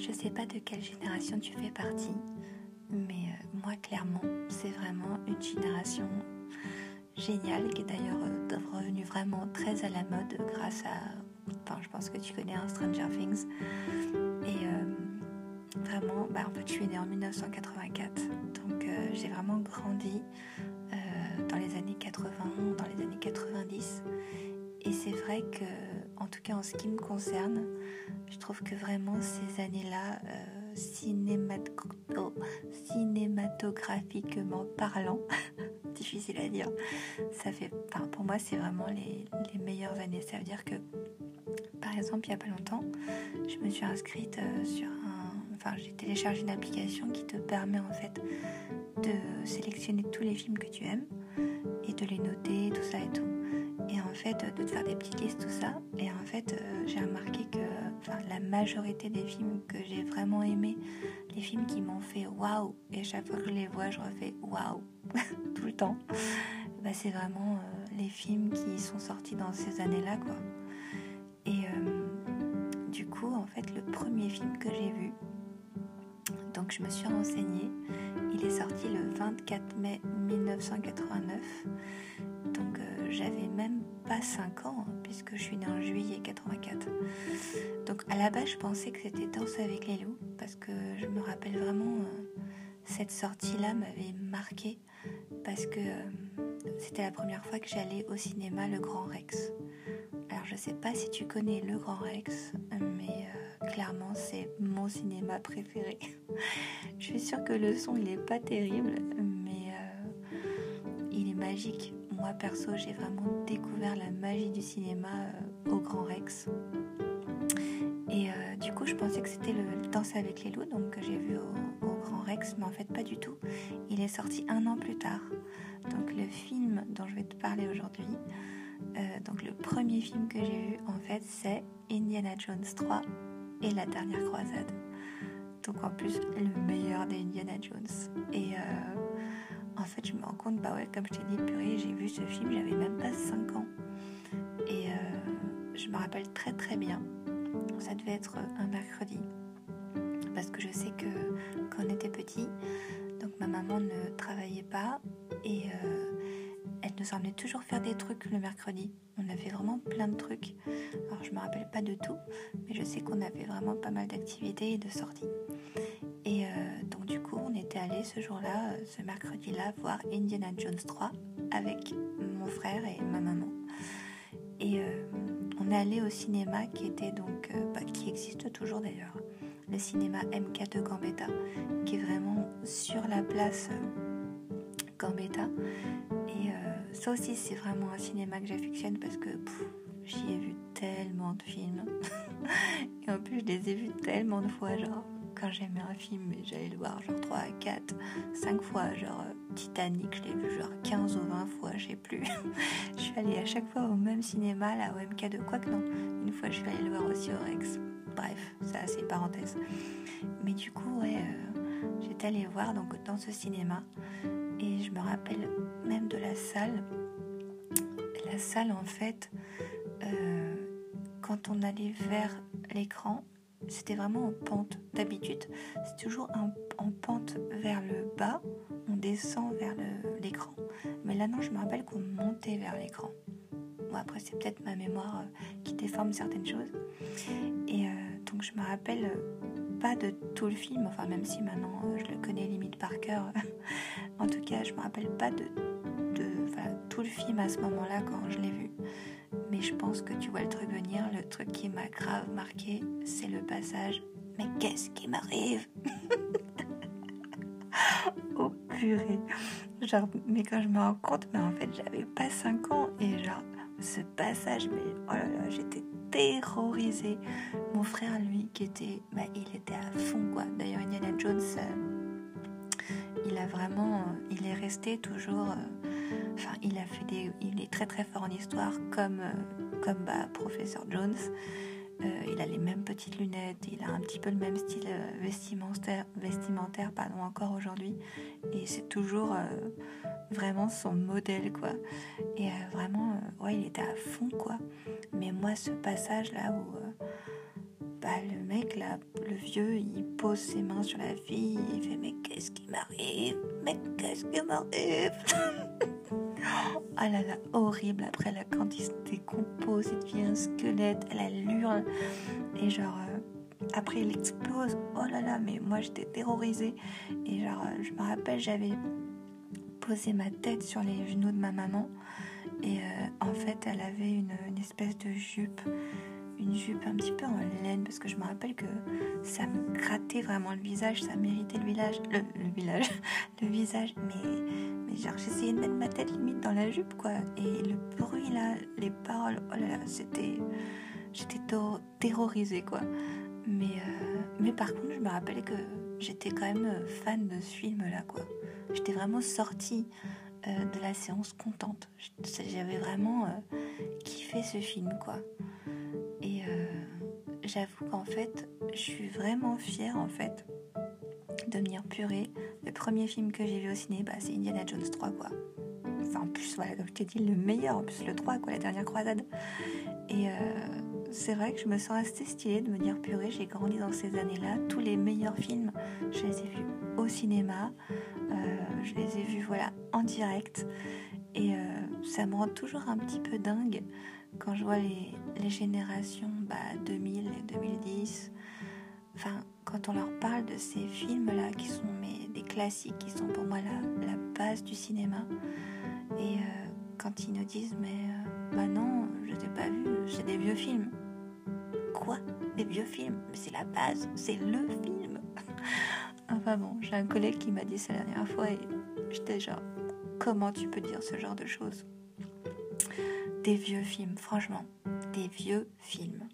Je sais pas de quelle génération tu fais partie, mais euh, moi clairement, c'est vraiment une génération géniale qui est d'ailleurs euh, revenue vraiment très à la mode grâce à. Enfin, je pense que tu connais un Stranger Things. Et euh, vraiment, bah, en fait, je suis née en 1984, donc j'ai vraiment grandi dans les années 80, dans les années 90. Et c'est vrai que, tout cas en ce qui me concerne, je trouve que vraiment ces années-là, euh, oh, cinématographiquement parlant, difficile à dire, ça fait, pour moi c'est vraiment les, meilleures années. Ça veut dire que, par exemple, il n'y a pas longtemps, je me suis inscrite euh, sur un, enfin j'ai téléchargé une application qui te permet en fait de sélectionner tous les films que tu aimes et de les noter, tout ça et tout et en fait de te faire des petites listes, tout ça. Et en fait, euh, j'ai remarqué que la majorité des films que j'ai vraiment aimés, les films qui m'ont fait waouh, et chaque fois que je les vois, je refais waouh tout le temps, bah, c'est vraiment euh, les films qui sont sortis dans ces années-là, quoi. Et euh, du coup, en fait, le premier film que j'ai vu, donc je me suis renseignée, il est sorti le 24 mai 1989 j'avais même pas 5 ans, hein, puisque je suis née en juillet 84. Donc à la base, je pensais que c'était Danse avec les loups, parce que je me rappelle vraiment, euh, cette sortie-là m'avait marqué, parce que euh, c'était la première fois que j'allais au cinéma Le Grand Rex. Alors je sais pas si tu connais Le Grand Rex, mais euh, clairement c'est mon cinéma préféré. je suis sûre que le son il est pas terrible, mais il est magique moi perso, j'ai vraiment découvert la magie du cinéma euh, au Grand Rex. Et euh, du coup, je pensais que c'était le Danse avec les loups, donc que j'ai vu au, Grand Rex, mais en fait pas du tout. Il est sorti un an plus tard. Donc le film dont je vais te parler aujourd'hui, euh, donc le premier film que j'ai vu en fait, c'est Indiana Jones 3 et la dernière croisade. Donc en plus le meilleur des Indiana Jones. Et en fait, je me rends compte, bah ouais, comme je t'ai dit, purée, j'ai vu ce film, j'avais même pas 5 ans. Et euh, je me rappelle très très bien, ça devait être un mercredi. Parce que je sais que quand on était petit, donc ma maman ne travaillait pas et euh, elle nous emmenait toujours faire des trucs le mercredi. On a fait vraiment plein de trucs. Alors je me rappelle pas de tout, mais je sais qu'on avait vraiment pas mal d'activités et de sorties. Ce jour-là, euh, ce mercredi-là, voir Indiana Jones 3 avec mon frère et ma maman. Et euh, on est allé au cinéma qui était donc, bah, qui existe toujours d'ailleurs, le cinéma MK de Gambetta, qui est vraiment sur la place Gambetta. Et ça aussi, c'est vraiment un cinéma que j'affectionne parce que j'y ai vu tellement de films. et en plus, je les ai vus tellement de fois, genre quand j'aimais un film, j'allais le voir genre 3, 4, 5 fois. Genre euh, Titanic, je l'ai vu genre 15 ou 20 fois, je sais plus. je suis allée à chaque fois au même cinéma, là, au MK2. Quoique non, une fois je suis allée le voir aussi au Rex. Bref, ça c'est parenthèse. Mais du coup, ouais, euh, j'étais allée voir donc, dans ce cinéma. Et je me rappelle même de la salle. La salle, en fait, euh, quand on allait vers l'écran, c'était vraiment en pente. D'habitude, c'est toujours en, pente vers le bas, on descend vers l'écran. Mais là, non, je me rappelle qu'on montait vers l'écran. Bon, après, c'est peut-être ma mémoire euh, qui déforme certaines choses. Et euh, donc, je me rappelle euh, pas de tout le film, enfin, même si maintenant je le connais limite par cœur. en tout cas, je me rappelle pas de, de tout le film à ce moment-là quand je l'ai vu. Mais je pense que tu vois le truc venir. Le truc qui m'a grave marqué, c'est le passage. Mais qu'est-ce qui m'arrive? Oh purée. Genre, mais quand je me rends compte, mais en fait, j'avais pas 5 ans. Et genre, ce passage, mais oh là là, j'étais terrorisée. Mon frère, lui, qui était, bah, il était à fond, quoi. D'ailleurs, Indiana Jones, euh, il a vraiment, euh, il est resté toujours. Euh, Enfin, il a fait des, il est très très fort en histoire, comme euh, comme bah, professeur Jones. Il a les mêmes petites lunettes, il a un petit peu le même style vestimentaire, vestimentaire pardon, encore aujourd'hui. Et c'est toujours vraiment son modèle, quoi. Et vraiment, ouais, il était à fond, quoi. Mais moi, ce passage-là où, bah, le mec là, le vieux, il pose ses mains sur la fille, il fait mais qu'est-ce qui m'arrive? Mais qu'est-ce qui m'arrive? Ah là là, horrible. Après là, quand il se décompose, il devient un squelette, elle, elle hurle. Et genre, euh, après il explose. Oh là là, mais moi j'étais terrorisée. Et genre, euh, je me rappelle, j'avais posé ma tête sur les genoux de ma maman. Et euh, en fait, elle avait une espèce de jupe une jupe un petit peu en laine parce que je me rappelle que ça me grattait vraiment le visage, ça méritait le village, le, village, le visage, mais, mais genre j'essayais de mettre ma tête limite dans la jupe quoi, et le bruit là, les paroles, oh là là, c'était, j'étais terrorisée quoi. Mais, euh, mais par contre, je me rappelle que j'étais quand même fan de ce film là quoi. J'étais vraiment sortie euh, de la séance contente. J'avais vraiment euh, kiffé ce film quoi j'avoue qu'en fait, je suis vraiment fière en fait de venir purée. Le premier film que j'ai vu au ciné, bah, c'est Indiana Jones 3 quoi. Enfin en plus voilà comme je t'ai dit le meilleur en plus le 3 quoi, la dernière croisade. Et euh, c'est vrai que je me sens assez stylée de me dire purée, j'ai grandi dans ces années-là. Tous les meilleurs films, je les ai vus au cinéma. Euh, je les ai vus voilà en direct. Ça me rend toujours un petit peu dingue quand je vois les, générations bah, 2000 et 2010, enfin, quand on leur parle de ces films-là qui sont des classiques, qui sont pour moi la, la base du cinéma, et euh, quand ils nous disent mais euh, bah non, je t'ai pas vu, c'est des vieux films. Quoi? Des vieux films? C'est la base, c'est le film. enfin bon, j'ai un collègue qui m'a dit ça la dernière fois et j'étais genre comment tu peux dire ce genre de choses? Des vieux films, franchement, des vieux films.